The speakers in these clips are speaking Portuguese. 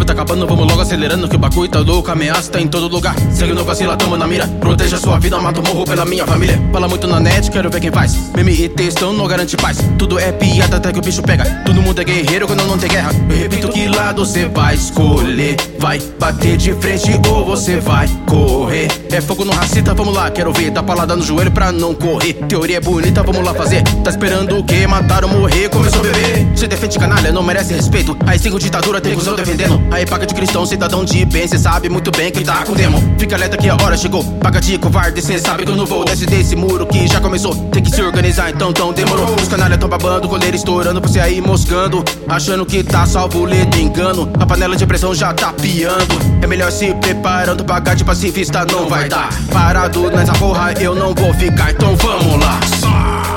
tempo tá acabando, vamos logo acelerando que o bagulho tá louco, ameaça tá em todo lugar. Segue no vacila, tamo na mira. Proteja sua vida, mata o morro pela minha família. Fala muito na net, quero ver quem faz. Meme e textão não garante paz. Tudo é piada até que o bicho pega. Todo mundo é guerreiro quando não tem guerra. Eu repito que lado você vai escolher. Vai bater de frente ou você vai correr. É fogo no racita, vamos lá, quero ver. Dá palada no joelho pra não correr. Teoria é bonita, vamos lá fazer. Tá esperando o quê? Matar ou morrer? Começou a beber. Se defende canalha, não merece respeito. Aí cinco ditadura tem cuzão defendendo. Aí paga de cristão, cidadão de bem. Cê sabe muito bem que tá com demo. Fica alerta que a hora chegou. Paga de covarde, cê sabe que eu não vou. Desce desse muro que já começou. Tem que se organizar, então tão demorou. Os canalha tão babando, coleira estourando, você aí moscando. Achando que tá salvo, ledo engano. A panela de pressão já tá piando. É melhor se preparando, pagar de pacifista não vai dar. Parado nessa porra, eu não vou ficar, então vamos lá.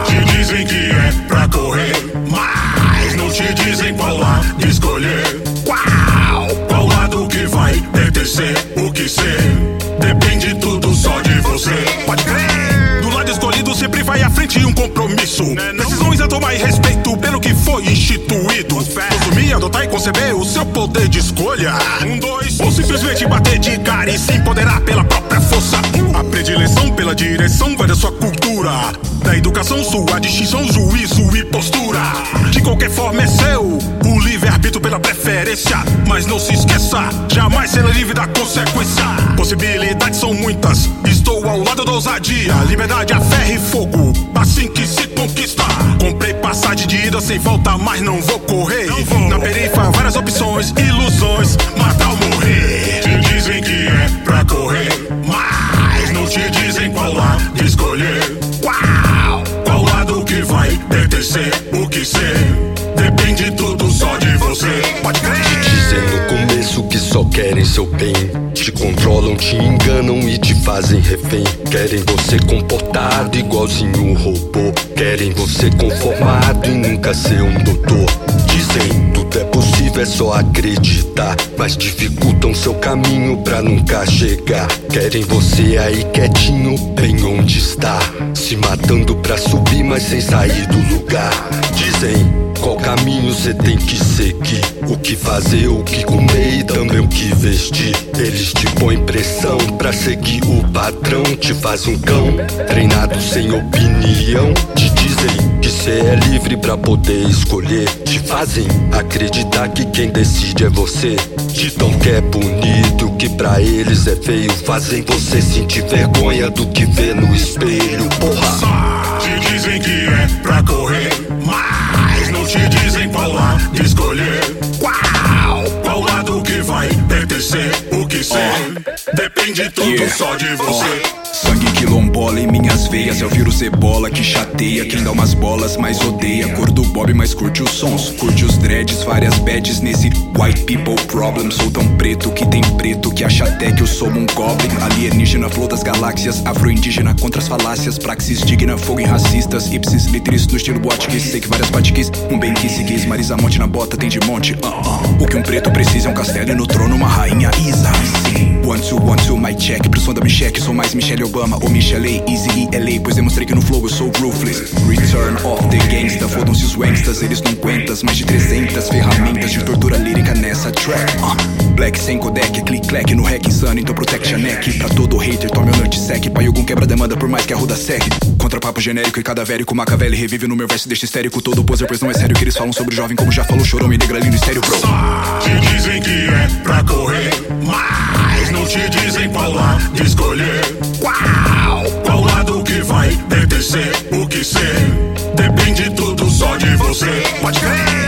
Te dizem que é pra correr, mas não te dizem qual lado escolher. Pertencer? O que ser? Depende tudo só de você. Pode crer. Do lado escolhido sempre vai à frente um compromisso. Decisões a tomar e respeito que foi instituído. Consumir, adotar e conceber o seu poder de escolha. Um, dois. Ou simplesmente bater de cara e se empoderar pela própria força. A predileção pela direção vai da sua cultura. Da educação, sua distinção, juízo e postura. De qualquer forma é seu. O livre-arbítrio pela preferência. Mas não se esqueça, jamais será livre da consequência. Possibilidades são muitas. Estou ao lado da ousadia. Liberdade, a ferro e fogo. Assim que passagem de ida sem volta, mas não vou correr. Na perifa, várias opções, ilusões. Matar ou morrer. Te dizem que é pra correr. Mas não te dizem qual lado escolher. Qual? Qual lado que vai pertencer? O que ser? Depende tudo só querem seu bem. Te controlam, te enganam e te fazem refém. Querem você comportado igualzinho um robô. Querem você conformado e nunca ser um doutor. Dizem tudo é possível, é só acreditar. Mas dificultam seu caminho pra nunca chegar. Querem você aí quietinho, bem onde está. Se matando pra subir, mas sem sair do lugar. Dizem qual caminho cê tem que seguir? O que fazer, o que comer e também o que vestir. Eles te põem pressão pra seguir o padrão. Te faz um cão, treinado sem opinião. Te dizem que cê é livre pra poder escolher. Te fazem acreditar que quem decide é você. Ditam que é bonito, que pra eles é feio. Fazem você sentir vergonha do que vê no espelho. Porra! Te dizem que é pra correr, mas não te dizem qual lado escolher. Qual? Qual lado que vai pertencer? O que ser? Depende tudo Yeah. só de você. Sangue quilombola em minhas veias É o vírus ebola que chateia Quem dá umas bolas, mas odeia Cor Bob, mas curte os sons Curte os dreads, várias badges nesse White people problem. Sou tão preto que tem preto Que acha até que eu sou um goblin. Alienígena, flor das galáxias Afro-indígena contra as falácias Praxis digna, fogo em racistas. Ipsis literis no estilo que Sei que várias patiques Um bem que se quis Marisa Monte na bota tem de monte. Ah, ah. O que um preto precisa é um castelo E no trono uma rainha Isa. Sim. One, two, one, two, my check. Som da Michelle, sou mais Michelle Obama Ou Michelle Easy e LA Pois demonstrei que no flow eu sou ruthless. Return of the gangsta Fodam-se os wangstas, eles não aguentas. Mais de 300 ferramentas de tortura lírica nessa track. Ah, Black sem codec, click clack no hack insano Então protect a neck. Pra todo hater, tome o nutsack Pai algum quebra demanda por mais que a ruda segue Contra papo genérico e cadavérico Macavelli revive no meu verso deste histérico Todo poser, pois não é sério que eles falam sobre o jovem Como já falou chorão e negralino estéreo, bro. Dizem que é pra Depende tudo só de você. Pode crer.